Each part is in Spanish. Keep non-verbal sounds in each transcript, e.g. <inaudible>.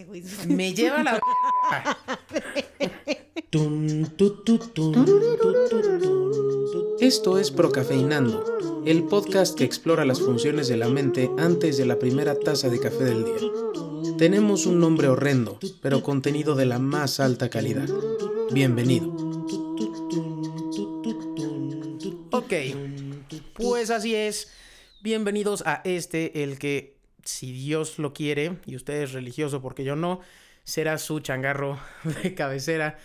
ese güey. Me lleva la... Esto es Procafeinando, el podcast que explora las funciones de la mente antes de la primera taza de café del día. Tenemos un nombre horrendo, pero contenido de la más alta calidad. Bienvenido. Ok, pues así es. Bienvenidos a este, el que, si Dios lo quiere, y usted es religioso porque yo no, será su changarro <laughs> de cabecera.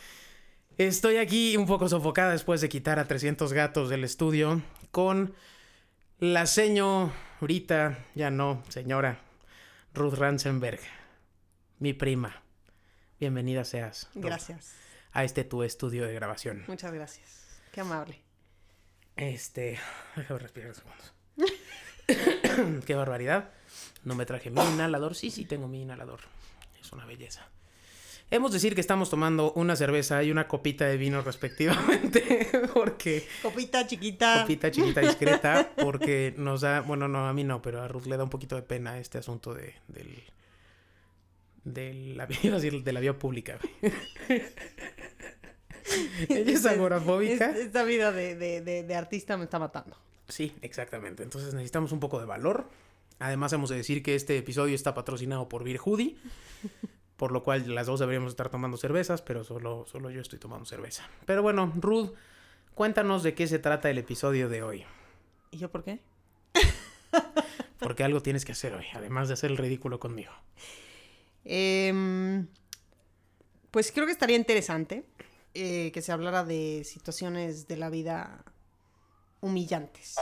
Estoy aquí un poco sofocada después de quitar a 300 gatos del estudio con la señorita, ya no, señora, Ruth Ransenberg, mi prima. Bienvenida seas. Ruth, Gracias. A este tu estudio de grabación. Muchas gracias. Qué amable. Este, déjame respirar unos segundos. <coughs> Qué barbaridad. No me traje mi inhalador. Sí, sí, tengo mi inhalador. Es una belleza. Hemos de decir que estamos tomando una cerveza y una copita de vino respectivamente, <laughs> porque Copita chiquita. copita chiquita discreta, <laughs> porque nos da, bueno, no, a mí no, pero a Ruth le da un poquito de pena este asunto de, del, de la, <laughs> iba a decir, de la vía pública. Ella es agorafóbica. Es- Esta vida de, de- de- de artista me está matando. Sí, exactamente. Entonces necesitamos un poco de valor. Además, hemos de decir que este episodio está patrocinado por Beer Hoodie, <laughs> por lo cual las dos deberíamos estar tomando cervezas, pero solo, solo yo estoy tomando cerveza. Pero bueno, Ruth, cuéntanos de qué se trata el episodio de hoy. ¿Y yo por qué? <laughs> Porque algo tienes que hacer hoy, además de hacer el ridículo conmigo. Em, pues creo que estaría interesante eh, que se hablara de situaciones de la vida humillantes.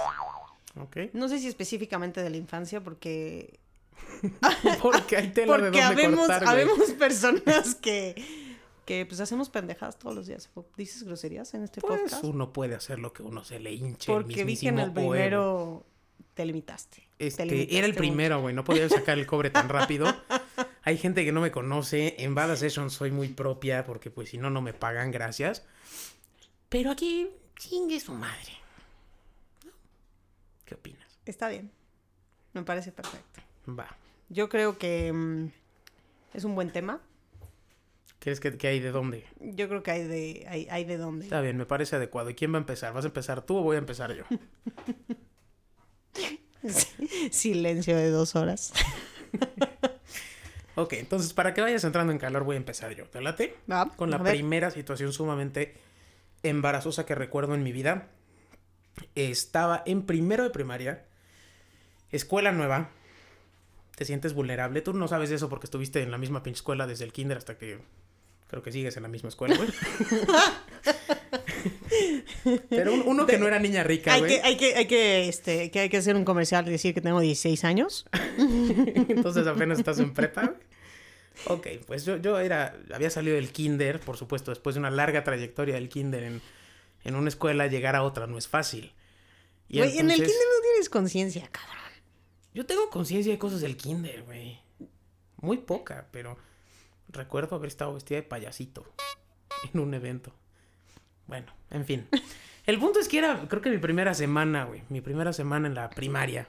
No sé si específicamente de la infancia, porque <laughs> Porque hay tela de Porque dónde habemos, cortar, habemos personas que, que pues hacemos pendejadas todos los días. ¿Dices groserías en este Pues podcast? uno puede hacer lo que uno se le hinche el Porque vi que en el primero te limitaste. Te Este, limitaste era el primero, güey. No podía sacar el cobre tan rápido. <laughs> Hay gente que no me conoce. En Bada Session soy muy propia porque, pues, si no, no me pagan. Gracias. Pero aquí, chingue su madre. ¿No? ¿Qué opinas? Está bien. Me parece perfecto. Va. Yo creo que mm, es un buen tema. ¿Crees que, que hay de dónde? Yo creo que hay de, hay, hay de dónde. Está bien, me parece adecuado. ¿Y quién va a empezar? ¿Vas a empezar tú o voy a empezar yo? <laughs> Silencio de dos horas. <laughs> Ok, entonces, para que vayas entrando en calor, voy a empezar yo. ¿Te late? Va, con la primera situación sumamente embarazosa que recuerdo en mi vida. Estaba en primero de primaria, escuela nueva. Te sientes vulnerable. Tú no sabes eso porque estuviste en la misma pinche escuela desde el kinder hasta que creo que sigues en la misma escuela, güey. <laughs> Pero un- uno que no era niña rica, Hay güey. que, hay que, hay que, este, que hay que hacer un comercial y decir que tengo 16 años. <laughs> Entonces apenas estás en prepa, güey. Ok, pues yo, yo era, había salido del kinder, por supuesto, después de una larga trayectoria del kinder en, en una escuela, llegar a otra no es fácil. Y Güey, en el kinder no tienes conciencia, cabrón. Yo tengo conciencia de cosas del kinder, güey. Muy poca, pero recuerdo haber estado vestida de payasito en un evento. Bueno, en fin. El punto es que era, creo que mi primera semana, güey. Mi primera semana en la primaria.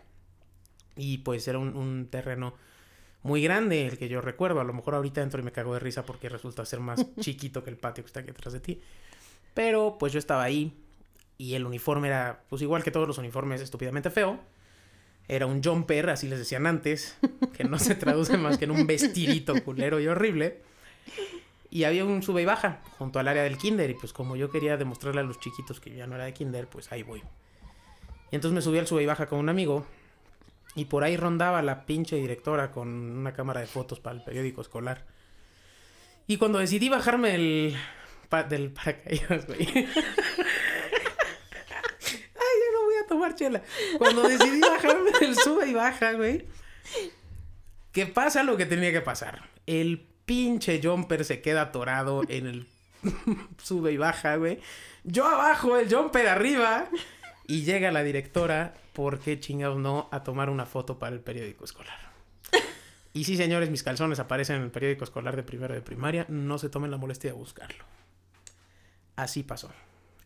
Y pues era un, un terreno muy grande el que yo recuerdo. A lo mejor ahorita entro y me cago de risa porque resulta ser más <laughs> chiquito que el patio que está aquí atrás de ti. Pero pues yo estaba ahí y el uniforme era, pues igual que todos los uniformes, estúpidamente feo. Era un jumper, así les decían antes, que no se traduce más que en un vestidito culero y horrible. Y había un sube y baja junto al área del kinder. Y pues como yo quería demostrarle a los chiquitos que ya no era de kinder, pues ahí voy. Y entonces me subí al sube y baja con un amigo. Y por ahí rondaba la pinche directora con una cámara de fotos para el periódico escolar. Y cuando decidí bajarme el pa- del paracaídas, güey. <laughs> Ay, yo no voy a tomar chela. Cuando decidí bajarme del sube y baja, güey. Que pasa lo que tenía que pasar. El pinche jumper se queda atorado en el <laughs> sube y baja, güey. Yo abajo, el jumper arriba. Y llega la directora, ¿por qué chingados no? A tomar una foto para el periódico escolar. Y sí, señores, mis calzones aparecen en el periódico escolar de primero de primaria. No se tomen la molestia de buscarlo. Así pasó.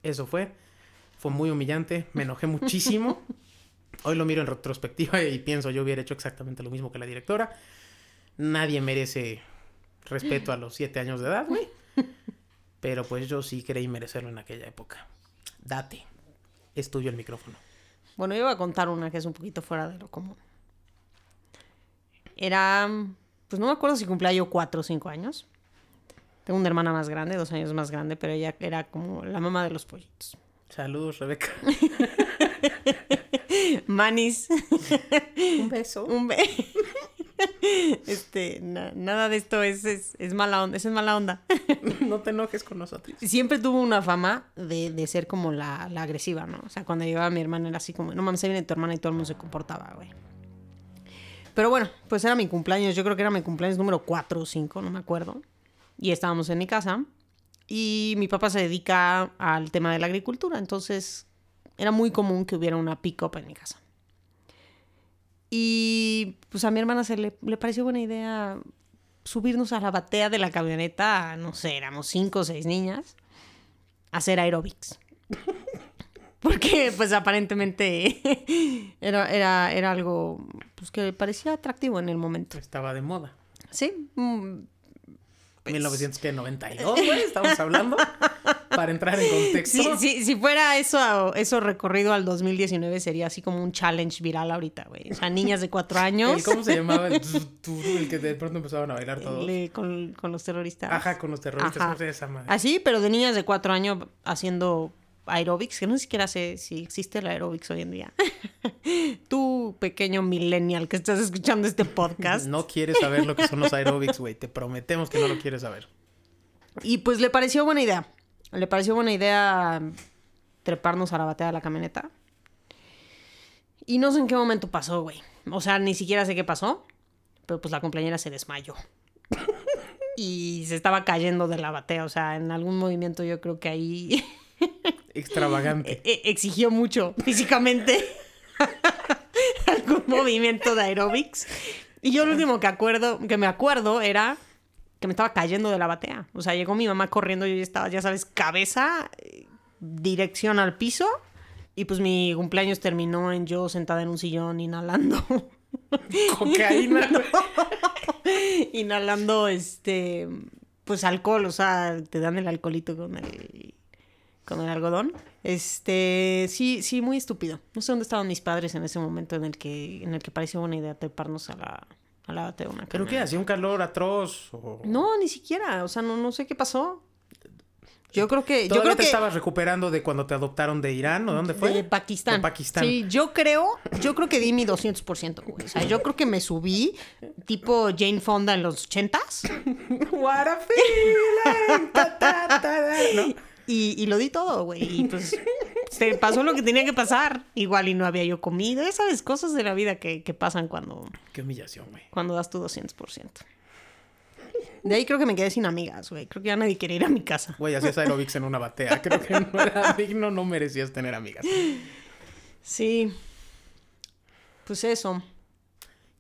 Eso fue. Fue muy humillante. Me enojé muchísimo. <laughs> Hoy lo miro en retrospectiva y pienso yo hubiera hecho exactamente lo mismo que la directora. Nadie merece respeto a los siete años de edad, güey. <laughs> Pero pues yo sí creí merecerlo en aquella época. Date. Es tuyo el micrófono. Bueno, yo voy a contar una que es un poquito fuera de lo común. Era, pues no me acuerdo si cumplía yo cuatro o cinco años. Tengo una hermana más grande, dos años más grande, pero ella era como la mamá de los pollitos. Saludos, Rebeca. <laughs> Manis. Un beso. Un be- <laughs> Este, na- nada de esto es, es, es mala onda, eso es mala onda. No te enojes con nosotros. Siempre tuvo una fama de, de ser como la, la agresiva, ¿no? O sea, cuando llegaba mi hermana era así como, no mames, ahí viene tu hermana y todo el mundo se comportaba, güey. Pero bueno, pues era mi cumpleaños, yo creo que era mi cumpleaños número 4 o 5, no me acuerdo. Y estábamos en mi casa y mi papá se dedica al tema de la agricultura, entonces era muy común que hubiera una pick-up en mi casa. Y pues a mi hermana se le, le pareció buena idea subirnos a la batea de la camioneta, no sé, éramos cinco o seis niñas, a hacer aerobics. <laughs> Porque pues aparentemente <laughs> era, era, era algo pues, que parecía atractivo en el momento. Estaba de moda. Sí. Mm, pues, 1992, güey, estamos hablando. Para entrar en contexto. Sí, sí, si fuera eso, eso recorrido al 2019 sería así como un challenge viral ahorita, güey. O sea, niñas de cuatro años El- ¿Cómo se llamaba? <laughs> El, el que de pronto empezaban a bailar todos. le- con, con los terroristas. Ajá, con los terroristas. Ajá. ¿Cómo se llama esa madre? Así, pero de niñas de cuatro años haciendo aerobics, que no siquiera sé si existe el aerobics hoy en día. <laughs> Tú, pequeño millennial que estás escuchando este podcast. No quieres saber lo que son los aerobics, güey. Te prometemos que no lo quieres saber. Y pues le pareció buena idea. Le pareció buena idea treparnos a la batea de la camioneta. Y no sé en qué momento pasó, güey. O sea, ni siquiera sé qué pasó. Pero pues la compañera se desmayó. <laughs> Y se estaba cayendo de la batea. O sea, en algún movimiento yo creo que ahí <laughs> Extravagante. e- exigió mucho físicamente <laughs> algún movimiento de aerobics. Y yo lo último que acuerdo, que me acuerdo era que me estaba cayendo de la batea. O sea, llegó mi mamá corriendo, yo ya estaba, ya sabes, cabeza, eh, dirección al piso. Y pues mi cumpleaños terminó en yo sentada en un sillón inhalando. <laughs> Cocaína, <laughs> güey. inhalando este pues alcohol, o sea, te dan el alcoholito con el con el algodón. Este, sí, sí, muy estúpido. No sé dónde estaban mis padres en ese momento en el que en el que pareció buena idea treparnos a la a la de una ¿Pero qué? ¿Hacía un calor atroz? O... No, ni siquiera, o sea, no, no sé qué pasó. Yo creo que yo ¿Todavía creo te que estabas recuperando de cuando te adoptaron de Irán o dónde fue? De Pakistán. De Pakistán. Sí, yo creo, yo creo que di mi 200%, güey. O sea, yo creo que me subí tipo Jane Fonda en los 80s <laughs> What a feeling. Ta, ta, ta, ta, ¿no? Y, y lo di todo, güey. Y pues <laughs> se pasó lo que tenía que pasar. Igual y no había yo comido. Ya sabes, cosas de la vida que, que pasan cuando, Qué humillación, güey. cuando das tu 200%. De ahí creo que me quedé sin amigas, güey. Creo que ya nadie quiere ir a mi casa. Güey, hacías aerobics en una batea. <laughs> Creo que no era digno, no merecías tener amigas. Sí. Pues eso.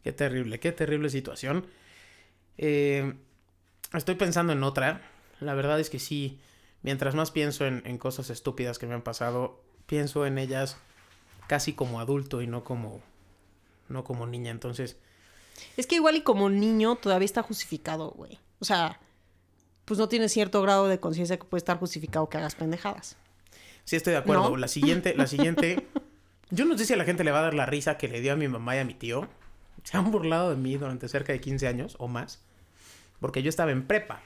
Qué terrible, qué terrible situación. Eh, estoy pensando en otra. La verdad es que sí, mientras más pienso en, en cosas estúpidas que me han pasado, pienso en ellas casi como adulto y no como, no como niña. Entonces, Es que igual y como niño todavía está justificado, güey. O sea, pues no tienes cierto grado de conciencia que puede estar justificado que hagas pendejadas. sí estoy de acuerdo. ¿No? La siguiente, la siguiente. <laughs> Yo no sé si a la gente le va a dar la risa que le dio a mi mamá y a mi tío. Se han burlado de mí durante cerca de 15 años o más. Porque yo estaba en prepa.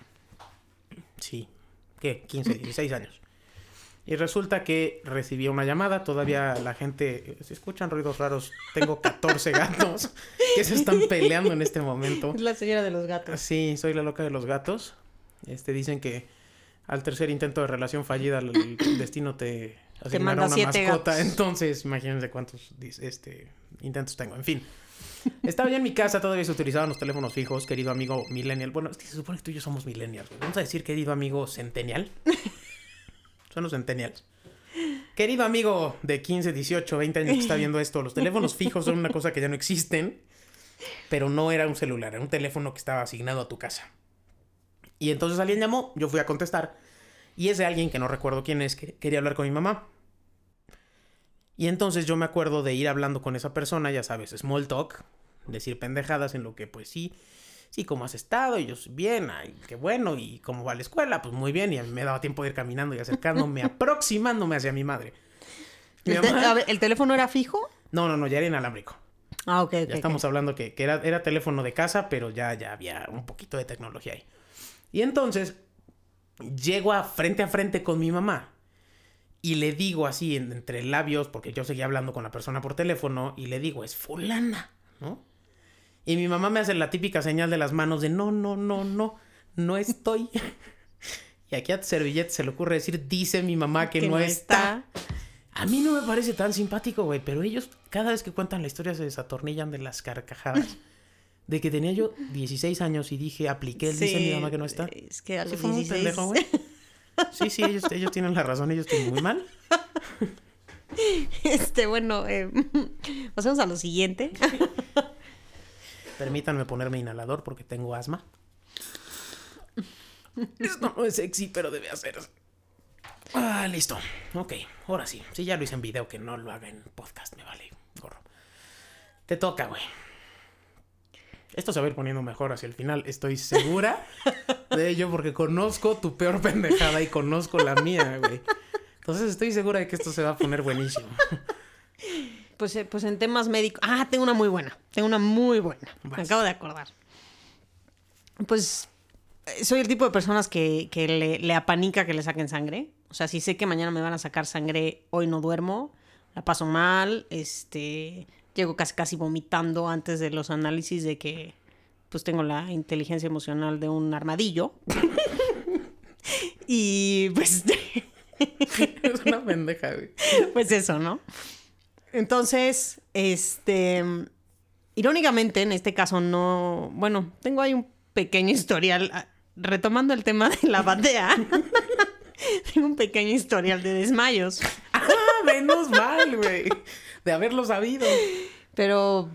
Sí. ¿Qué? 15, 16 años. Y resulta que recibí una llamada. Todavía la gente. Se escuchan ruidos raros. Tengo 14 gatos que se están peleando en este momento. Es la señora de los gatos. Sí, soy la loca de los gatos. Este dicen que al tercer intento de relación fallida el, destino te asignará manda una mascota. gatos. Entonces, imagínense cuántos este intentos tengo. En fin. Estaba yo en mi casa, todavía se utilizaban los teléfonos fijos, querido amigo millennial. Bueno, es que se supone que tú y yo somos millennials. güey. Vamos a decir querido amigo centennial. <laughs> Son los centennials. Querido amigo de 15, 18, 20 años que está viendo esto, los teléfonos fijos son una cosa que ya no existen, pero no era un celular, era un teléfono que estaba asignado a tu casa. Y entonces alguien llamó, yo fui a contestar, y ese alguien que no recuerdo quién es, que quería hablar con mi mamá. Y entonces yo me acuerdo de ir hablando con esa persona, ya sabes, small talk, decir pendejadas en lo que pues sí, sí, ¿cómo has estado? Y yo, bien, ay, qué bueno. ¿Y cómo va la escuela? Pues muy bien. Y a mí me daba tiempo de ir caminando y acercándome, <laughs> aproximándome hacia mi madre. Mi ¿El, te- mamá- a ver, ¿el teléfono era fijo? No, no, no, ya era inalámbrico. Ah, ok, ok. Ya estamos hablando que, que era, era teléfono de casa, pero ya, ya había un poquito de tecnología ahí. Y entonces, llego a frente a frente con mi mamá. Y le digo así, en- entre labios, porque yo seguía hablando con la persona por teléfono, y le digo, es fulana, ¿no? Y mi mamá me hace la típica señal de las manos de no, no, no, no, no estoy. <laughs> y aquí a Servilleta se le ocurre decir, dice mi mamá que, no, está. A mí no me parece tan simpático, güey, pero ellos cada vez que cuentan la historia se desatornillan de las carcajadas. <laughs> De que tenía yo 16 años y dije, apliqué el dice mi mamá que no está. Es que a Sí, los fue muy 16... pendejo, güey. <laughs> Sí, sí, ellos, ellos tienen la razón, ellos tienen muy mal. <laughs> Este, bueno, eh, <laughs> pasemos a lo siguiente. <laughs> Permítanme ponerme inhalador porque tengo asma. Esto no es sexy, pero debe hacerse. Ah, listo. Ok, ahora sí. Si ya lo hice en video, que no lo haga en podcast, me vale gorro. Te toca, güey. Esto se va a ir poniendo mejor hacia el final. Estoy segura de ello porque conozco tu peor pendejada y conozco la mía, güey. Entonces estoy segura de que esto se va a poner buenísimo. Pues, eh, pues en temas médicos. Ah, tengo una muy buena. Tengo una muy buena. Me acabo de acordar. Pues eh, soy el tipo de personas que, que le, le apanica que le saquen sangre. O sea, si sé que mañana me van a sacar sangre, hoy no duermo, la paso mal, este, llego casi casi vomitando antes de los análisis de que pues tengo la inteligencia emocional de un armadillo. <laughs> y pues <laughs> Es una pendeja, güey. pues eso, ¿no? Entonces, este, irónicamente, en este caso no, bueno, tengo ahí un pequeño historial, ah, retomando el tema de la batea, <laughs> tengo un pequeño historial de desmayos, Ah, menos mal, güey. De haberlo sabido. pero,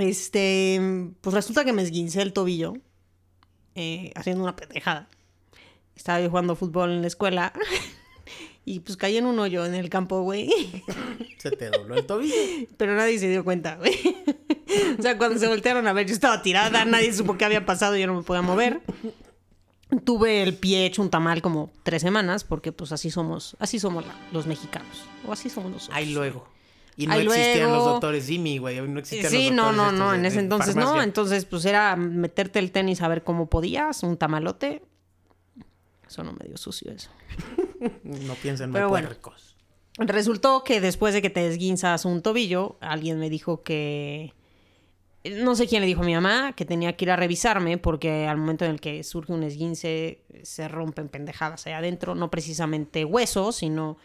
este, pues resulta que me esguincé el tobillo eh, haciendo una pendejada. Estaba yo jugando fútbol en la escuela <laughs> y pues caí en un hoyo en el campo, güey. <laughs> Se te dobló el tobillo. Pero nadie se dio cuenta, güey. O sea, cuando se voltearon a ver, yo estaba tirada, nadie supo qué había pasado, yo no me podía mover. Tuve el pie hecho un tamal como tres semanas, porque pues así somos, así somos la- los mexicanos. O así somos nosotros. Ahí luego. Y no Ahí existían luego. los doctores Jimmy, güey. No existían Sí, los no, doctores no, estos no, de- en ese entonces no. Entonces, pues era meterte el tenis a ver cómo podías, un tamalote. Sonó medio sucio eso. <laughs> No piensen mal bueno. puercos. Resultó que después de que te desguinzas un tobillo, alguien me dijo que. No sé quién le dijo a mi mamá que tenía que ir a revisarme porque al momento en el que surge un esguince se rompen pendejadas ahí adentro. No precisamente huesos, sino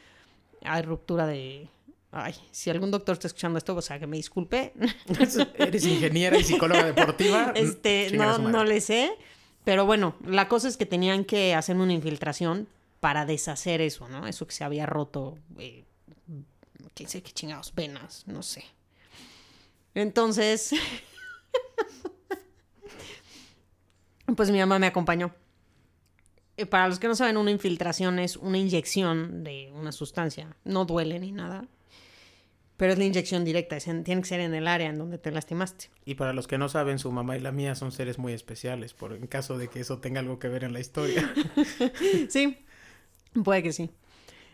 hay ruptura de. Ay, si algún doctor está escuchando esto, o sea, que me disculpe. Eres ingeniera y psicóloga deportiva. <laughs> Este, no, no le sé. Pero bueno, la cosa es que tenían que hacerme una infiltración para deshacer eso, ¿no? Eso que se había roto. Eh, quién sé qué chingados, venas, no sé. Entonces. <laughs> pues mi mamá me acompañó. Eh, Para los que no saben, una infiltración es una inyección de una sustancia. No duele ni nada. Pero es la inyección directa. es en- tiene que ser en el área en donde te lastimaste. Y para los que no saben, su mamá y la mía son seres muy especiales, por en caso de que eso tenga algo que ver en la historia. <laughs> Sí, puede que sí.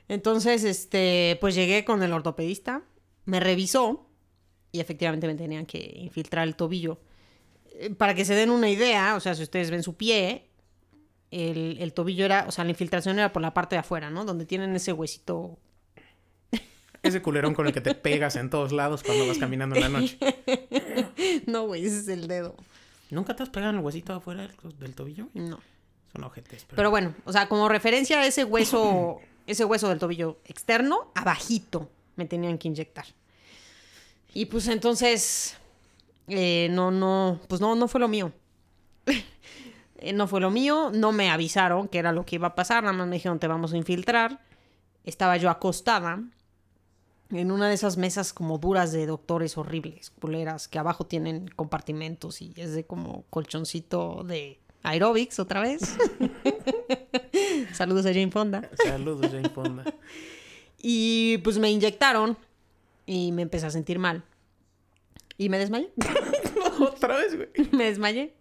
Entonces, este, pues llegué con el ortopedista, me revisó y efectivamente me tenían que infiltrar el tobillo. Eh, Para que se den una idea, o sea, si ustedes ven su pie, el, el tobillo era, o sea, la infiltración era por la parte de afuera, ¿no? Donde tienen ese huesito. Ese culerón con el que te pegas en todos lados cuando vas caminando en la noche. <laughs> No, güey, ese es el dedo. ¿Nunca te has pegado en el huesito afuera del, del tobillo? No. Son ojetes. Pero... Pero bueno, o sea, como referencia a ese hueso, <laughs> ese hueso del tobillo externo, abajito me tenían que inyectar. Y pues entonces, eh, no, no, pues no, no fue lo mío. <laughs> Eh, no fue lo mío, no me avisaron que era lo que iba a pasar, nada más me dijeron te vamos a infiltrar. Estaba yo acostada en una de esas mesas como duras de doctores horribles, culeras, que abajo tienen compartimentos y es de como colchoncito de aerobics otra vez. <laughs> Saludos a Jane Fonda. Saludos, Jane Fonda. <laughs> Y pues me inyectaron y me empecé a sentir mal. Y me desmayé. <laughs> Otra vez, güey. me desmayé.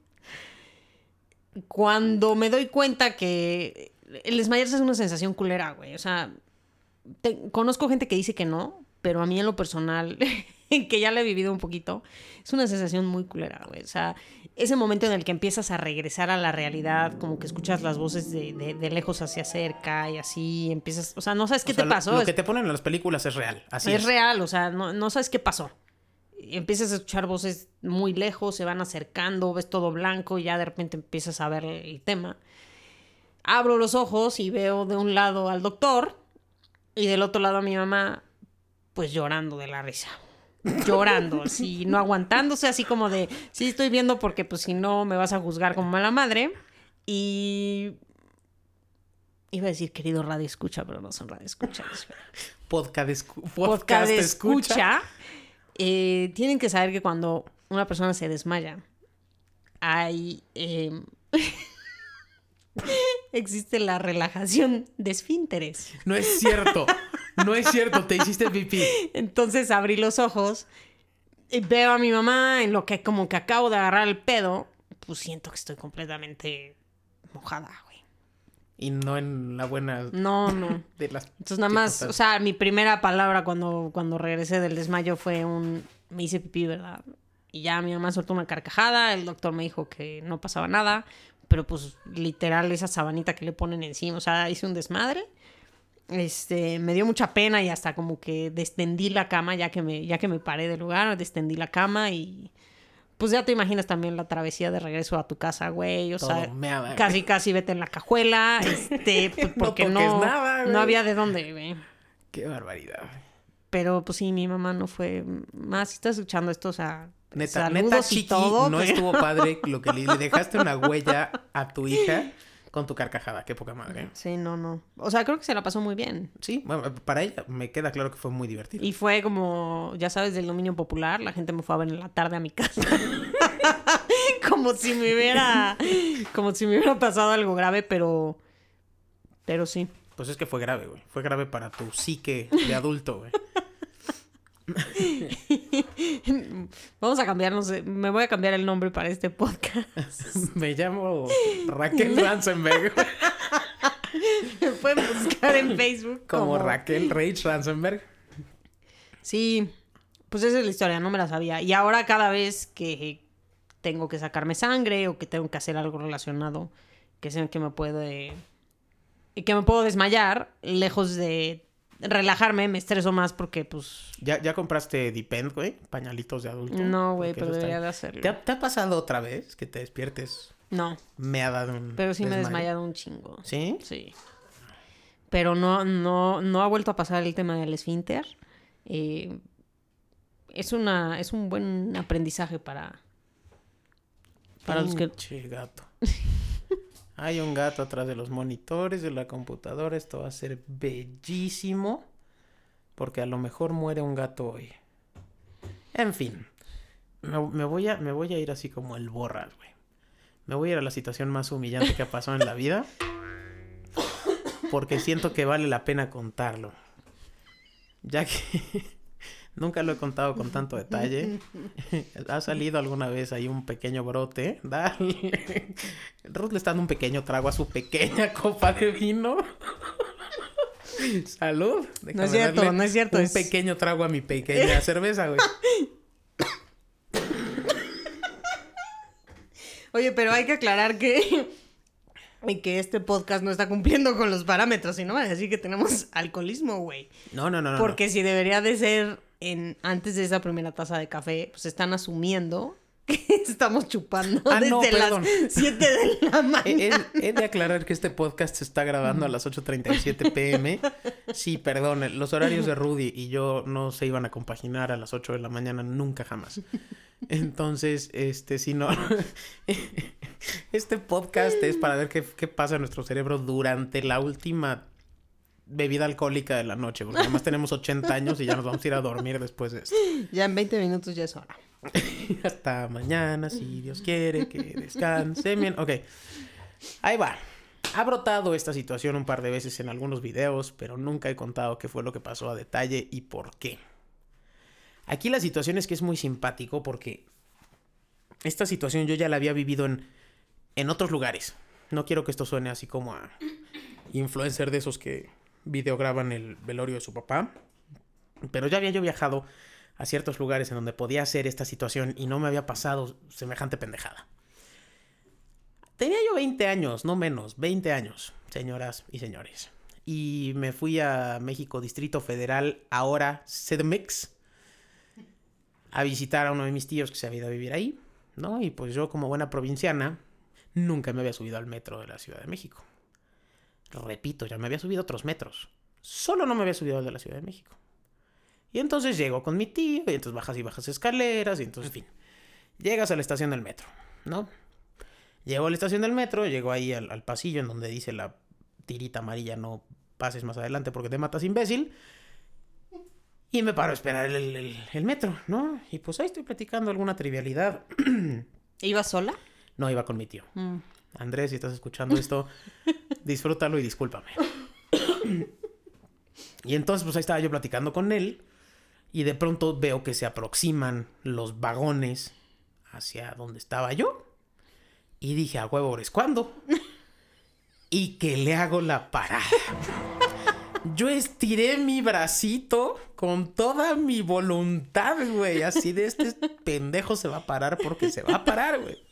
cuando me doy cuenta que el desmayarse es una sensación culera, güey. O sea, te- conozco gente que dice que no, pero a mí en lo personal, <laughs> que ya lo he vivido un poquito, es una sensación muy culera, güey. O sea, ese momento en el que empiezas a regresar a la realidad, como que escuchas las voces de, de- de lejos hacia cerca y así empiezas, o sea, no sabes qué O sea, te pasó. Lo, es- que te ponen en las películas es real. Así es es. real, o sea, no, no sabes qué pasó. Y empiezas a escuchar voces muy lejos, se van acercando, ves todo blanco y ya de repente empiezas a ver el tema. Abro los ojos y veo de un lado al doctor y del otro lado a mi mamá, pues llorando de la risa. Llorando, <laughs> así, no aguantándose, así como de, sí estoy viendo porque pues si no me vas a juzgar como mala madre. Y iba a decir querido radio escucha, pero no son radio escuchas Podcast, escu- podcast escucha. escucha, eh, tienen que saber que cuando una persona se desmaya, hay. eh, <laughs> existe la relajación de esfínteres. No es cierto. No es cierto. Te hiciste pipí. Entonces abrí los ojos y veo a mi mamá en lo que como que acabo de agarrar el pedo. Pues siento que estoy completamente mojada, güey. Y no en la buena No, no. de las. Entonces nada más, o sea, mi primera palabra cuando, cuando regresé del desmayo fue un, me hice pipí, ¿verdad? Y ya mi mamá soltó una carcajada, el doctor me dijo que no pasaba nada, pero pues literal esa sabanita que le ponen encima, o sea, hice un desmadre. Este, me dio mucha pena y hasta como que destendí la cama ya que me, ya que me paré del lugar, destendí la cama y pues ya te imaginas también la travesía de regreso a tu casa, güey, o sea, Todo meada, casi casi vete en la cajuela, <laughs> este, pues, No porque no, nada, no había de dónde, güey. Qué barbaridad. Pero pues sí, mi mamá no fue más. Si estás escuchando esto, o sea, Neta, neta, Chiqui, todo, no pero- estuvo padre <laughs> lo que le, le dejaste una huella a tu hija con tu carcajada. Qué poca madre. Sí, no, no. O sea, creo que se la pasó muy bien. Sí, bueno, para ella me queda claro que fue muy divertido. Y fue como, ya sabes, del dominio popular. La gente me fue a ver en la tarde a mi casa. <laughs> como si me hubiera, como si me hubiera pasado algo grave, pero, pero sí. Pues es que fue grave, güey. Fue grave para tu psique de adulto, güey. <laughs> Vamos a cambiarnos, me voy a cambiar el nombre para este podcast. <laughs> Me llamo Raquel <laughs> Ransenberg. Me pueden buscar en Facebook Como Raquel Reich Ransenberg. Sí, pues esa es la historia, no me la sabía. Y ahora cada vez que tengo que sacarme sangre o que tengo que hacer algo relacionado, que sé que me puede... Que me puedo desmayar, lejos de relajarme, me estreso más porque pues... ¿Ya, ya compraste Depend, güey? Pañalitos de adulto. No, güey, pero debería de hacerlo. ¿Te ha, te ha pasado otra vez que te despiertes No, meada de un pero sí me he desmayado un chingo. ¿Sí? Sí. Pero no, no, no ha vuelto a pasar el tema del esfínter. Eh, es una, es un buen aprendizaje para, para los que gato. <laughs> Hay un gato atrás de los monitores de la computadora. Esto va a ser bellísimo. Porque a lo mejor muere un gato hoy. En fin. Me, voy, a, ir así como el borras, güey. Me voy a ir a la situación más humillante que ha pasado en la vida. Porque siento que vale la pena contarlo. Ya que nunca lo he contado con tanto detalle. <laughs> <laughs> ¿Ha salido alguna vez ahí un pequeño brote? <laughs> Dale. Ruth le está dando un pequeño trago a su pequeña copa de vino. Salud. No es cierto, no es cierto, Un es- pequeño trago a mi pequeña cerveza, güey. Oye, pero hay que aclarar que, y que este podcast no está cumpliendo con los parámetros, sino van a decir que tenemos alcoholismo, güey. No, no, no, no. Porque si debería de ser en antes de esa primera taza de café, pues están asumiendo <laughs> que estamos chupando Ah, desde no, perdón. <laughs> las 7 de la <laughs> mañana. he- he de aclarar que este podcast se está grabando a las 8.37 pm. Sí, perdón, los horarios de Rudy y yo no se iban a compaginar a las 8 de la mañana nunca jamás. Entonces, este, si no... Este podcast es para ver qué, qué pasa en nuestro cerebro durante la última bebida alcohólica de la noche. Porque además tenemos 80 años y ya nos vamos a ir a dormir después de esto. <laughs> Ya en 20 minutos ya es hora. <laughs> Hasta mañana, si Dios quiere, que descansen bien. Ok, ahí va. Ha brotado esta situación un par de veces en algunos videos, pero nunca he contado qué fue lo que pasó a detalle y por qué. Aquí la situación es que es muy simpático porque esta situación yo ya la había vivido en, en otros lugares. No quiero que esto suene así como a influencer de esos que videograban el velorio de su papá. Pero ya había yo viajado a ciertos lugares en donde podía hacer esta situación y no me había pasado semejante pendejada. Tenía yo 20 años, no menos, 20 años, señoras y señores. Y me fui a México, Distrito Federal, ahora CDMX, a visitar a uno de mis tíos que se había ido a vivir ahí, ¿no? Y pues yo como buena provinciana, nunca me había subido al metro de la Ciudad de México. Repito, ya me había subido otros metros. Solo no me había subido al de la Ciudad de México. Y entonces llego con mi tío, y entonces bajas y bajas escaleras, y entonces, en fin, llegas a la estación del metro, ¿no? Llego a la estación del metro, llego ahí al, pasillo en donde dice la tirita amarilla, no pases más adelante porque te matas imbécil. Y me paro a esperar el, metro, ¿no? Y pues ahí estoy platicando alguna trivialidad. <clears throat> ¿Iba sola? No, iba con mi tío. Mm. Andrés, si estás escuchando esto, <laughs> disfrútalo y discúlpame. y entonces, pues ahí estaba yo platicando con él. Y de pronto veo que se aproximan los vagones hacia donde estaba yo. Y dije, a huevo, ¿es cuándo? <laughs> y que le hago la parada. Yo estiré mi bracito con toda mi voluntad, güey. Así de este pendejo se va a parar porque se va a parar, güey.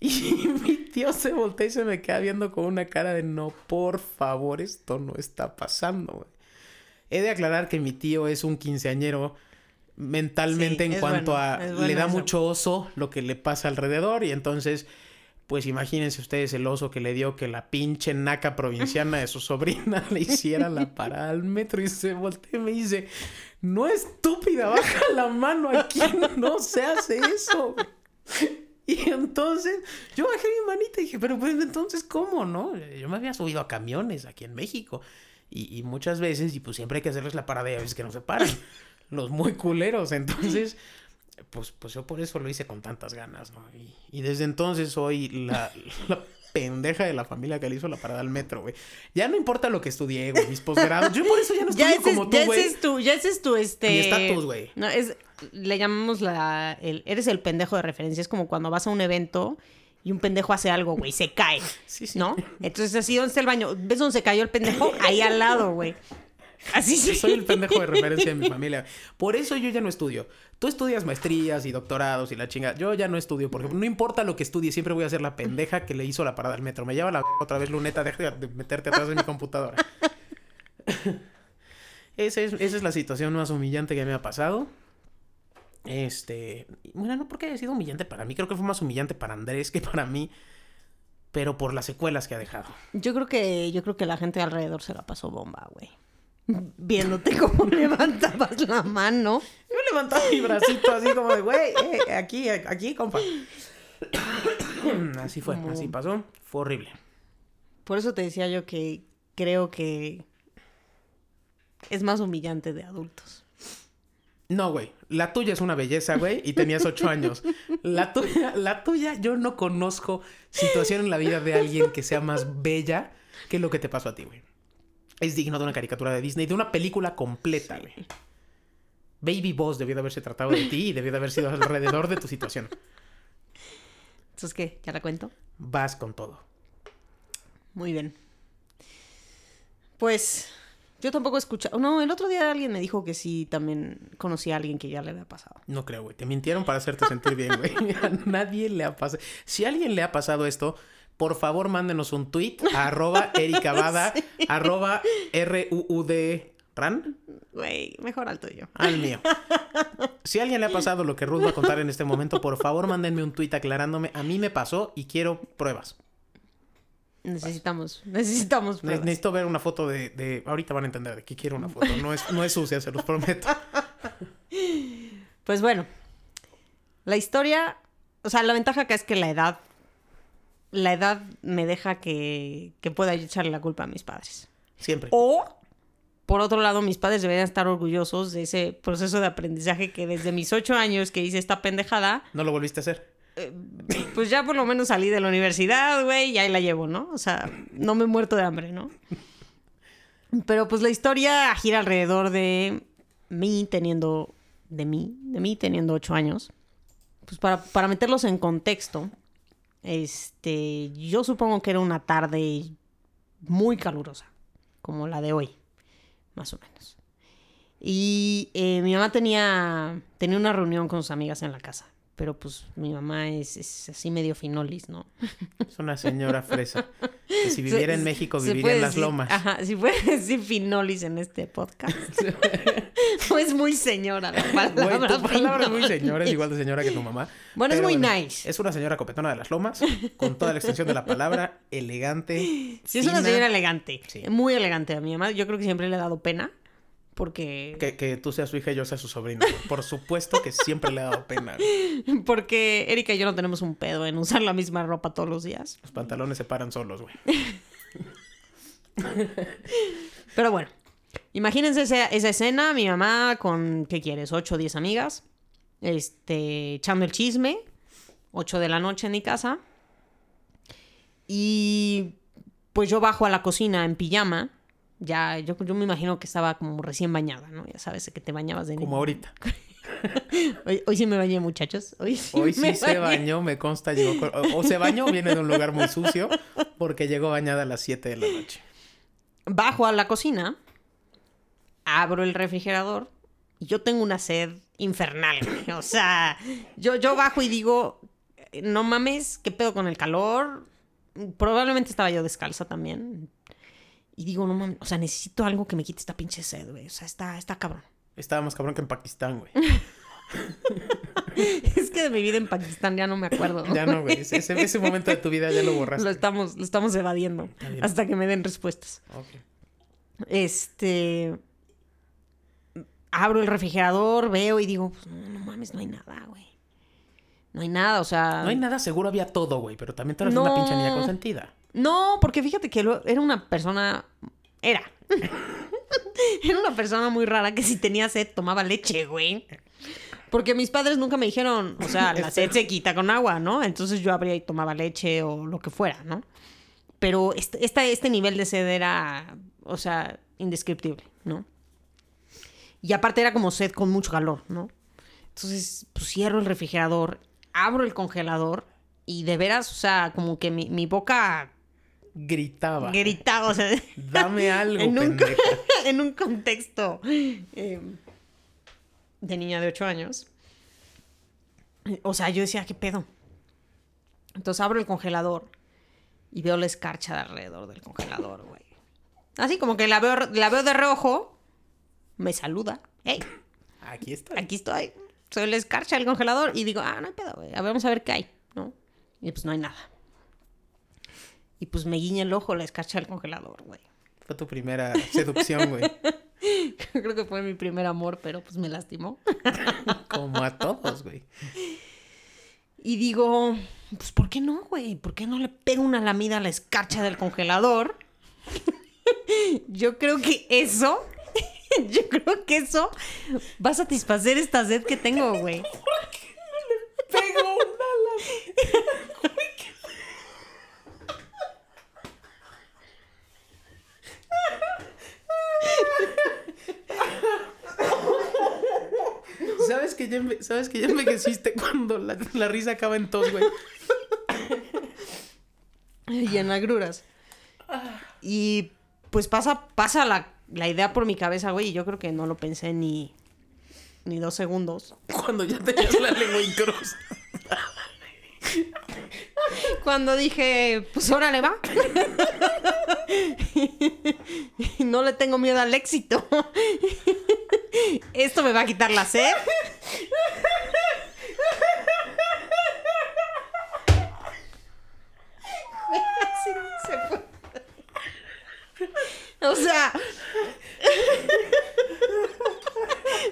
<laughs> Y mi tío se voltea y se me queda viendo con una cara de no, por favor, esto no está pasando, güey. He de aclarar que mi tío es un quinceañero mentalmente en cuanto a le da mucho oso lo que le pasa alrededor y entonces pues imagínense ustedes el oso que le dio que la pinche naca provinciana de su <laughs> sobrina <laughs> le hiciera la parada al metro y se voltea y me dice, no estúpida, baja la mano aquí, no se hace eso. <laughs> Y entonces yo bajé mi manita y dije, pero pues entonces, ¿cómo, no? Yo me había subido a camiones aquí en México. Y, muchas veces, y pues siempre hay que hacerles la parada y a veces que no se paran. <laughs> Los muy culeros. Entonces, pues, pues yo por eso lo hice con tantas ganas, ¿no? Y, desde entonces soy la, <laughs> pendeja de la familia que le hizo la parada al metro, güey. Ya no importa lo que estudié, güey, mis posgrados. Yo por eso ya no <laughs> estudio como tú, güey. Ya ese es tu, ya ese es tu, este... Mi estatus, güey. No, es... Le llamamos la... El, eres el pendejo de referencia. Es como cuando vas a un evento y un pendejo hace algo, güey, se cae. Sí, sí. ¿No? Entonces, así, ¿dónde está el baño? ¿Ves dónde se cayó el pendejo? <laughs> Ahí al lado, güey. <laughs> Así sí. soy el pendejo de referencia de mi familia. Por eso yo ya no estudio. Tú estudias maestrías y doctorados y la chinga. Yo ya no estudio, por ejemplo. No importa lo que estudie, siempre voy a ser la pendeja que le hizo la parada al metro. Me lleva la otra vez, luneta, deja de meterte atrás de mi computadora. <laughs> esa, es, esa es la situación más humillante que me ha pasado. Este, bueno, no porque haya sido humillante para mí, creo que fue más humillante para Andrés que para mí, pero por las secuelas que ha dejado. Yo creo que yo creo que la gente alrededor se la pasó bomba, güey. Viéndote cómo <laughs> levantabas la mano. Yo levantaba mi bracito así como de, güey, eh, aquí, aquí, compa. <coughs> así fue, así pasó. Fue horrible. Por eso te decía yo que creo que es más humillante de adultos. No, güey. La tuya es una belleza, güey, y tenías ocho años. La tuya, la tuya, yo no conozco situación en la vida de alguien que sea más bella que lo que te pasó a ti, güey. Es digno de una caricatura de Disney, de una película completa, güey. Baby Boss debió de haberse tratado de ti y debió de haber sido alrededor de tu situación. Entonces, ¿qué? ¿Ya la cuento? Vas con todo. Muy bien. Pues yo tampoco he escuchado. No, el otro día alguien me dijo que sí, también conocía a alguien que ya le había pasado. No creo, güey. Te mintieron para hacerte sentir bien, güey. <laughs> A nadie le ha pasado. Si a alguien le ha pasado esto, por favor mándenos un tweet a <laughs> arroba ericabada, arroba R-U-U-D. ¿Ran? Güey, mejor al tuyo. Al mío. <laughs> Si a alguien le ha pasado lo que Ruth va a contar en este momento, por favor mándenme un tweet aclarándome. A mí me pasó y quiero pruebas. Necesitamos, necesitamos. necesito ver una foto de, Ahorita van a entender de qué quiero una foto. No es, no es sucia, se los prometo. <laughs> Pues bueno. La historia. O sea, la ventaja acá es que la edad. La edad me deja que, que pueda echarle la culpa a mis padres. Siempre. O, por otro lado, mis padres deberían estar orgullosos de ese proceso de aprendizaje que desde mis ocho años que hice esta pendejada. No lo volviste a hacer. Eh, pues ya por lo menos salí de la universidad, güey, y ahí la llevo, ¿no? O sea, no me he muerto de hambre, ¿no? Pero pues la historia gira alrededor de mí teniendo, de mí, de mí teniendo ocho años. Pues para, para meterlos en contexto, Este, yo supongo que era una tarde muy calurosa, como la de hoy, más o menos. Y eh, mi mamá tenía, tenía una reunión con sus amigas en la casa. Pero pues mi mamá es, es así medio finolis, ¿no? Es una señora fresa. Que si <laughs> viviera en México, viviría en las decir- lomas. Ajá, si puede <laughs> decir finolis en este podcast. o <laughs> es muy señora la palabra. Güey, tu palabra es muy señora, es igual de señora que tu mamá. Bueno, es muy nice. Es una señora copetona de las lomas, con toda la extensión de la palabra, elegante. Sí, es una señora elegante. Sí. Muy elegante. A mi mamá yo creo que siempre le ha dado pena. Porque... Que, que tú seas su hija y yo sea su sobrino. Por supuesto que siempre le ha dado pena. güey. <laughs> Porque Erika y yo no tenemos un pedo en usar la misma ropa todos los días. Los pantalones se paran solos, güey. <laughs> Pero bueno, imagínense esa, esa escena, mi mamá con, ¿qué quieres? 8 o 10 amigas, este, echando el chisme, 8 de la noche en mi casa. Y pues yo bajo a la cocina en pijama. Ya, yo, yo me imagino que estaba como recién bañada, ¿no? Ya sabes que te bañabas de Como ahorita. <laughs> Hoy, hoy sí me bañé, muchachos. Hoy sí, Hoy sí me se bañó, me consta, llegó con- o, o se bañó o viene de un lugar muy sucio, porque llegó bañada a las 7 de la noche. Bajo a la cocina, abro el refrigerador y yo tengo una sed infernal. O sea, yo, yo bajo y digo, no mames, ¿qué pedo con el calor? Probablemente estaba yo descalza también. Y digo, no mames, o sea, necesito algo que me quite esta pinche sed, güey. O sea, está, está cabrón. Estaba más cabrón que en Pakistán, güey. <laughs> Es que de mi vida en Pakistán ya no me acuerdo. Ya no, güey. Ese, ese momento de tu vida ya lo borraste. Lo estamos, lo estamos evadiendo hasta que me den respuestas. Ok. Este. Abro el refrigerador, veo y digo, pues, no, no mames, no hay nada, güey. No hay nada, o sea. No hay nada seguro, había todo, güey. Pero también tú eres una pinche niña consentida. No, porque fíjate que lo- era una persona. Era. <laughs> era una persona muy rara que si tenía sed tomaba leche, güey. Porque mis padres nunca me dijeron, o sea, la sed se quita con agua, ¿no? Entonces yo abría y tomaba leche o lo que fuera, ¿no? Pero este, este nivel de sed era, o sea, indescriptible, ¿no? Y aparte era como sed con mucho calor, ¿no? Entonces, pues cierro el refrigerador, abro el congelador y de veras, o sea, como que mi, mi boca Gritaba. gritaba, o sea, <laughs> Dame algo, en, un, <laughs> en un contexto eh, de niña de 8 años. O sea, yo decía, ¿qué pedo? Entonces abro el congelador y veo la escarcha de alrededor del congelador, güey. Así como que la veo, la veo de reojo, me saluda. ¡Hey! Aquí está. aquí estoy. Soy la escarcha del congelador. Y digo, ah, no hay pedo, güey. A ver, vamos a ver qué hay, ¿no? Y pues no hay nada. Y pues me guiña el ojo la escarcha del congelador, güey. Fue tu primera seducción, güey. <laughs> Creo que fue mi primer amor, pero pues me lastimó. <laughs> Como a todos, güey. Y digo, pues ¿por qué no, güey? ¿Por qué no le pego una lamida a la escarcha del congelador? <laughs> Yo creo que eso, yo creo que eso va a satisfacer esta sed que tengo, güey. Pegó una ¿Sabes que ya, ¿Sabes que ya envejeciste <laughs> cuando la, la risa acaba en tos, güey? <laughs> Y en agruras. Y pues pasa, pasa la, la idea por mi cabeza, güey, y yo creo que no lo pensé ni, ni dos segundos. Cuando ya tenías la lengua en cruz. Cuando dije, pues órale va. <laughs> Y no le tengo miedo al éxito. Esto me va a quitar la sed. <laughs> O sea,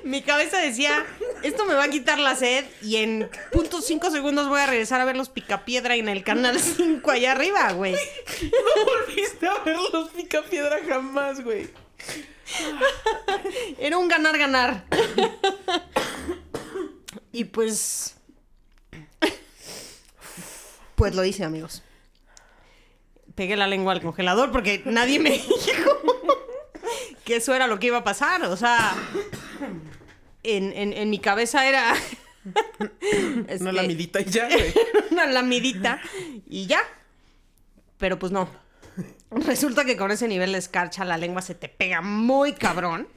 mi cabeza decía, esto me va a quitar la sed y en punto cinco segundos voy a regresar a ver los picapiedra en el canal 5 allá arriba, güey. <laughs> No volviste a ver los picapiedra jamás, güey. <laughs> Era un ganar-ganar. y pues... Pues lo hice, amigos. Pegué la lengua al congelador porque nadie me <laughs> dijo que eso era lo que iba a pasar. O sea, en, en- en mi cabeza era... <laughs> Una lamidita y ya, güey. una lamidita y ya. Pero pues no. Resulta que con ese nivel de escarcha la lengua se te pega muy cabrón.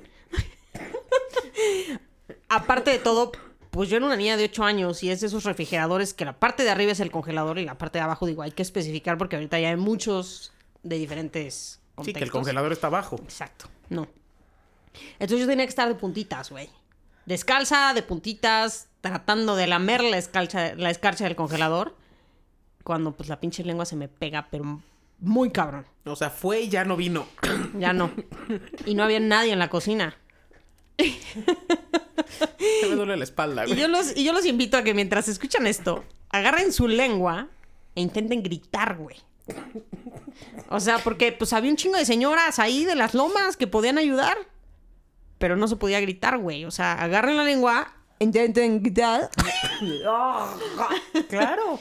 Aparte de todo, pues yo era una niña de 8 años y es de esos refrigeradores que la parte de arriba es el congelador y la parte de abajo, digo, hay que especificar porque ahorita ya hay muchos de diferentes Sí, contextos. que el congelador está abajo. Exacto, no. Entonces yo tenía que estar de puntitas, güey. Descalza, de puntitas, tratando de lamer la escarcha, la escarcha del congelador. Cuando pues la pinche lengua se me pega, pero muy cabrón. O sea, fue y ya no vino. <clears throat> Ya no. Y no había nadie en la cocina. Ya me duele la espalda, Y güey. yo los, y yo los invito a que mientras escuchan esto, agarren su lengua e intenten gritar, güey. O sea, porque pues había un chingo de señoras ahí de las lomas que podían ayudar. Pero no se podía gritar, güey. O sea, agarren la lengua, intenten gritar. <coughs> <coughs> Claro.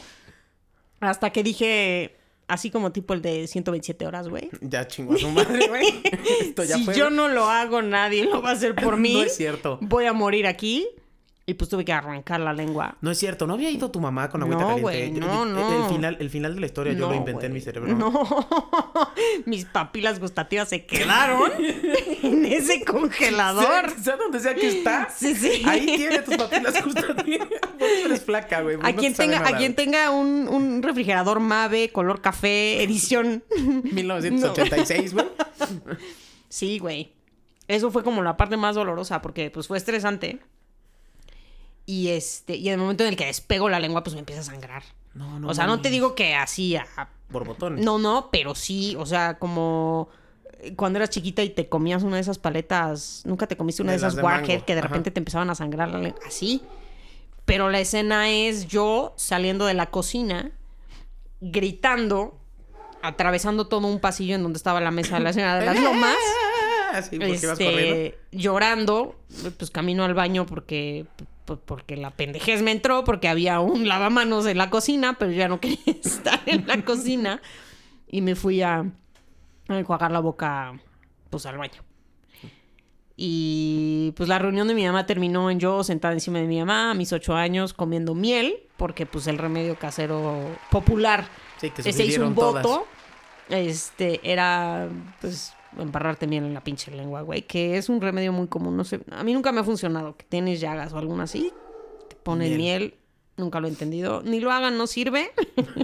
Hasta que dije, así como tipo el de 127 horas, güey. Ya chingó a su madre, güey. <laughs> Esto ya Si fue. yo no lo hago, nadie lo va a hacer por <laughs> mí. No es cierto. Voy a morir aquí. Y pues tuve que arrancar la lengua. No es cierto, no había ido tu mamá con agüita No, caliente. Yo- no, el- no. El, final, el final de la historia yo lo inventé en mi cerebro. No, <laughs> mis papilas gustativas se quedaron <laughs> en ese congelador. Sea donde sea que está. Sí, sí. Ahí tiene tus papilas gustativas. <laughs> Por eso eres flaca, güey. A quien tenga, a quien tenga un, un refrigerador Mave, color café, edición. 1986, güey. Sí, güey. Eso fue como la parte más dolorosa porque pues fue estresante. Y este, y en el momento en el que despego la lengua, pues me empieza a sangrar. No, no. o sea, no te digo que así a- Borbotones. No, no, pero sí, o sea, como eh, cuando eras chiquita y te comías una de esas paletas, nunca te comiste una De esas de Warhead que de ajá. repente te empezaban a sangrar la lengua, así. Pero la escena es yo saliendo de la cocina, gritando, atravesando todo un pasillo en donde estaba la mesa de la señora de las lomas. <laughs> Así, porque ibas corriendo. Este, llorando, pues camino al baño porque pues, porque la pendejez me entró, porque había un lavamanos en la cocina, pero ya no quería <laughs> estar en la cocina y me fui a, a enjuagar la boca pues al baño. Y pues la reunión de mi mamá terminó en yo sentada encima de mi mamá a mis ocho años comiendo miel, porque pues el remedio casero popular Sí, que se hizo un todas. voto. Este, era, pues, embarrarte miel en la pinche lengua, güey. Que es un remedio muy común. No sé, a mí nunca me ha funcionado. Que tienes llagas o alguna así, te ponen Miel. miel. Nunca lo he entendido. Ni lo hagan, no sirve.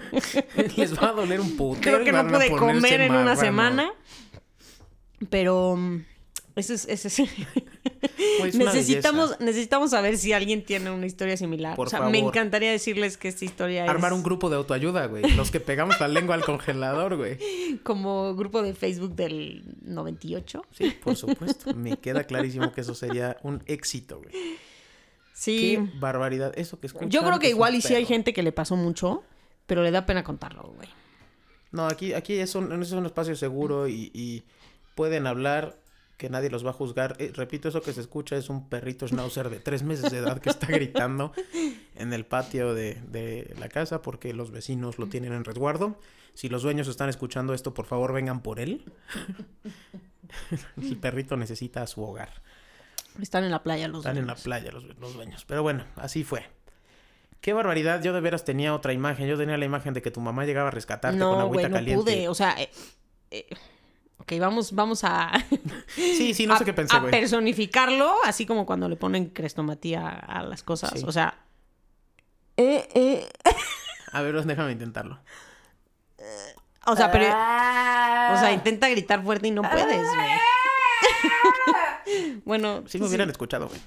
<laughs> Les va a doler un putero. Creo que no ponerse comer en una marrano. semana. Pero... mm, Ese es, ese es- <laughs> Necesitamos, necesitamos saber si alguien tiene una historia similar. Por o sea, me encantaría decirles que esta historia es Armar un grupo de autoayuda, güey. Los que pegamos la lengua al congelador, güey. como grupo de Facebook del 98. Sí, por supuesto. Me queda clarísimo que eso sería un éxito, güey. Sí. Qué barbaridad. Eso que escuchan. Yo creo que igual y sí hay gente que le pasó mucho, pero le da pena contarlo, güey. No, aquí, aquí es un, es un espacio seguro y, y pueden hablar que nadie los va a juzgar. Eh, repito, eso que se escucha es un perrito schnauzer de tres meses de edad que está gritando en el patio de, de la casa porque los vecinos lo tienen en resguardo. Si los dueños están escuchando esto, por favor vengan por él. el perrito necesita su hogar. Están en la playa los Están en la playa los, los dueños. Pero bueno, así fue. Qué barbaridad. Yo de veras tenía otra imagen. Yo tenía la imagen de que tu mamá llegaba a rescatarte con agüita güey, no caliente. pude. O sea, eh, eh, ok, vamos, vamos a, Sí, sí, no <laughs> a- sé qué pensé, a güey. personificarlo, así como cuando le ponen crestomatía a las cosas. Sí. O sea, eh, eh, A ver, déjame intentarlo. o sea, pero, o sea, intenta gritar fuerte y no puedes, güey. <laughs> bueno, Sí me hubieran escuchado, güey.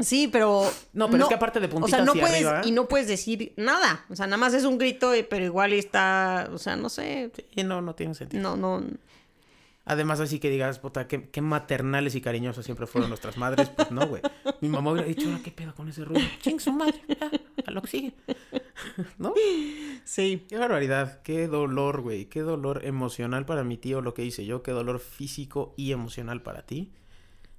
Sí, pero. No, pero es que aparte de O puntita sea, no hacia puedes. arriba- Y no puedes decir nada. O sea, nada más es un grito, eh, pero igual está. O sea, no sé. Sí, no, no tiene sentido. No, no. Además, así que digas, puta, qué, qué maternales y cariñosas siempre fueron nuestras madres. Pues no, güey. Mi mamá hubiera dicho, "Ahora, ¿qué pedo con ese ruido? Ching su madre, ya, a lo que sigue. <laughs> ¿No? Sí. Qué barbaridad, qué dolor, güey. Qué dolor emocional para mi tío lo que hice yo. Qué dolor físico y emocional para ti.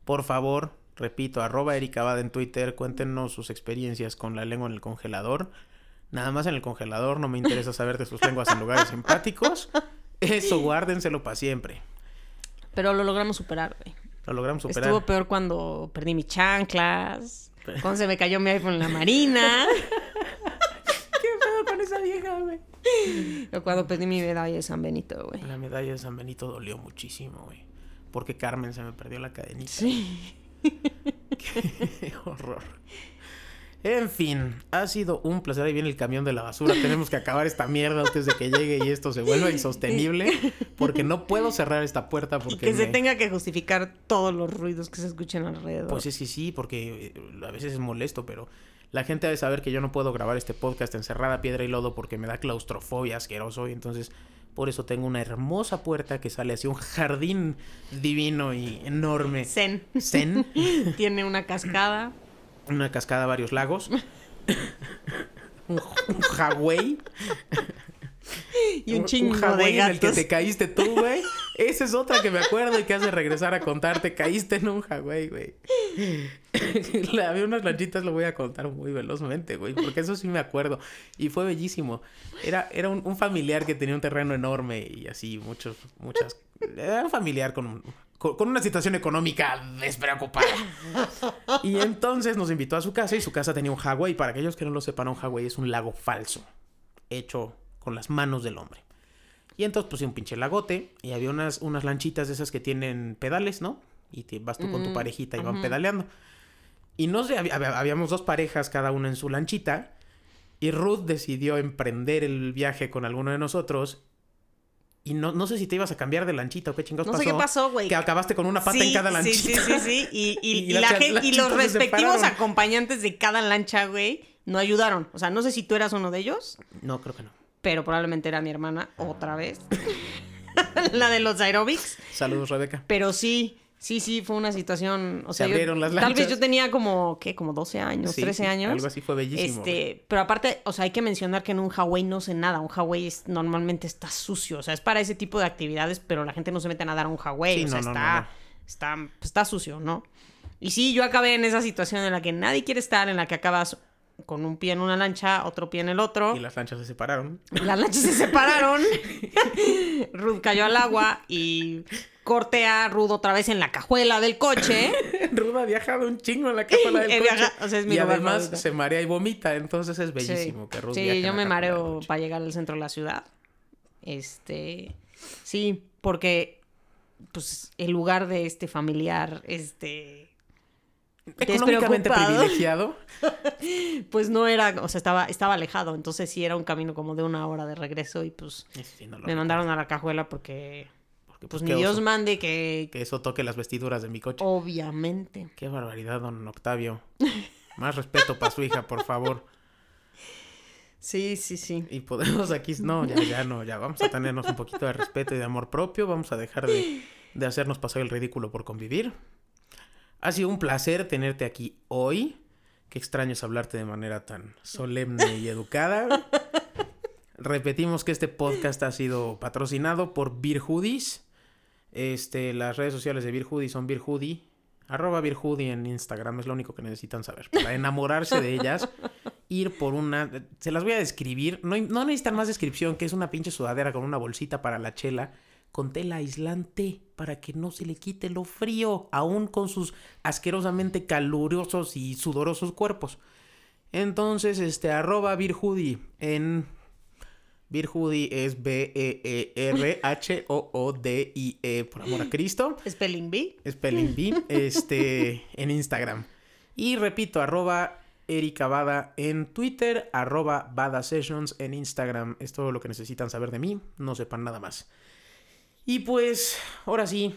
Por favor, repito, arroba Erika Abad en Twitter. Cuéntenos sus experiencias con la lengua en el congelador. Nada más en el congelador. No me interesa saber de sus lenguas en lugares <laughs> simpáticos. Eso guárdenselo para siempre. Pero lo logramos superar, güey. Lo logramos superar. Estuvo peor cuando perdí mis chanclas. Cuando se me cayó mi iPhone en la marina. <laughs> ¿Qué pedo con esa vieja, güey? Cuando pedí mi medalla de San Benito, güey. La medalla de San Benito dolió muchísimo, güey. Porque Carmen se me perdió la cadenita. Sí. <laughs> Qué horror. En fin, ha sido un placer. Ahí viene el camión de la basura. Tenemos que acabar esta mierda antes de que llegue y esto se vuelva insostenible. Porque no puedo cerrar esta puerta porque... Y que se tenga que justificar todos los ruidos que se escuchen alrededor. Pues es que sí, porque eh, a veces es molesto, pero la gente debe saber que yo no puedo grabar este podcast encerrada piedra y lodo porque me da claustrofobia asqueroso y entonces por eso tengo una hermosa puerta que sale hacia un jardín divino y enorme. Zen. Zen, <laughs> Tiene una cascada. Una cascada, varios lagos. <laughs> un, un Hawái. Y un chingo de Hawái en el que gatos. te caíste tú, güey. Esa es otra que me acuerdo y que hace regresar a contar. Te caíste en un Hawái, güey. <laughs> Había unas lanchitas, lo voy a contar muy velozmente, güey. Porque eso sí me acuerdo. Y fue bellísimo. Era, era un, un familiar que tenía un terreno enorme y así, muchos, muchas. Era un familiar con, un- con, una situación económica despreocupada. Y entonces nos invitó a su casa y su casa tenía un Hawái. Para aquellos que no lo sepan, un Hawái es un lago falso. Hecho con las manos del hombre. Y entonces puse un pinche lagote y había unas, unas lanchitas de esas que tienen pedales, ¿no? Y te, vas tú con tu Mm, parejita y van pedaleando. Y no sé, había- había- habíamos dos parejas, cada una en su lanchita. Y Ruth decidió emprender el viaje con alguno de nosotros. Y no, no sé si te ibas a cambiar de lanchita o qué chingados No pasó. sé qué pasó, güey. Que acabaste con una pata en Sí, cada sí, lanchita. Sí, sí, sí. Y, y- Y <laughs> y la y los se respectivos acompañantes de cada lancha, güey, no ayudaron. O sea, no sé si tú eras uno de ellos, No, creo que no. pero probablemente era mi hermana otra vez. <laughs> la de los aerobics. Saludos, Rebeca. Pero sí, sí, sí, fue una situación. O Se sea, yo- abrieron las tal vez yo tenía como, ¿qué? Como 12 años, Sí, 13 años. Algo así fue bellísimo. Este, pero aparte, o sea, hay que mencionar que en un Hawái no se nada. Un Hawái es- normalmente está sucio. O sea, es para ese tipo de actividades, pero la gente no se mete a nadar a un Hawái. Sí, o sea, no, está, no, no. Está, pues, está sucio, ¿no? Y sí, yo acabé en esa situación en la que nadie quiere estar, en la que acabas con un pie en una lancha, otro pie en el otro. Y las lanchas se separaron. Las lanchas se separaron. <laughs> Ruth cayó al agua y corté a Ruth otra vez en la cajuela del coche. <laughs> Ruda ha viajado un chingo en la cámara del <laughs> He coche. viaja- o sea, es mi y además se marea y vomita. Entonces es bellísimo sí, que Ruth Sí, viaje en yo la me mareo para llegar al centro de la ciudad. Este, sí, porque pues el lugar de este familiar, este, Económicamente privilegiado. <laughs> pues no era, o sea, estaba, estaba alejado, entonces sí era un camino como de una hora de regreso y pues Sí, no me recuerdo. mandaron a la cajuela porque Porque, pues qué ni Dios oso mande que, Que eso toque las vestiduras de mi coche. obviamente. Qué barbaridad, don Octavio. Más respeto para su hija, por favor. <laughs> Sí, sí, sí. Y podemos aquí... No, ya, ya no. Ya vamos a tenernos un poquito de respeto y de amor propio. Vamos a dejar de, de hacernos pasar el ridículo por convivir. Ha sido un placer tenerte aquí hoy. Qué extraño es hablarte de manera tan solemne y educada. <laughs> Repetimos que este podcast ha sido patrocinado por Beer Hoodies. Este, las redes sociales de Beer Hoodie son Beer Hoodie. Arroba Beer Hoodie en Instagram es lo único que necesitan saber. Para enamorarse de ellas, ir por una... Se las voy a describir. No, no necesitan más descripción, que es una pinche sudadera con una bolsita para la chela, con tela aislante, para que no se le quite lo frío, aún con sus asquerosamente calurosos y sudorosos cuerpos. Entonces, este, arroba Hoodie en Hoodie es B-E-E-R-H-O-O-D-I-E, por amor a Cristo. <gasps> Spelling Bee. Spelling Bee, <laughs> este, en Instagram. Y repito, arroba Erika Bada en Twitter, arroba Bada Sessions en Instagram. Es todo lo que necesitan saber de mí, no sepan nada más. Y pues, ahora sí,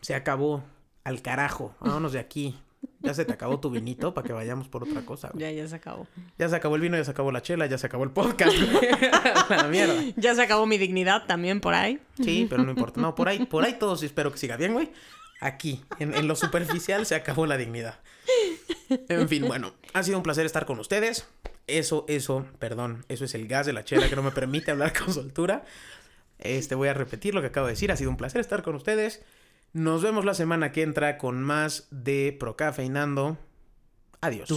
se acabó al carajo. Vámonos de aquí. Ya se te acabó tu vinito para que vayamos por otra cosa. güey. Ya, ya se acabó. Ya se acabó el vino, ya se acabó la chela, ya se acabó el podcast. <laughs> la mierda. Ya se acabó mi dignidad también por ahí. Sí, pero no importa. No, por ahí, por ahí todos espero que siga bien, güey. Aquí, en, en lo superficial, se acabó la dignidad. En fin, bueno, ha sido un placer estar con ustedes. Eso, eso, perdón, eso es el gas de la chela que no me permite hablar con soltura. Este, voy a repetir lo que acabo de decir. Ha sido un placer estar con ustedes. Nos vemos la semana que entra con más de Procafeinando. Adiós.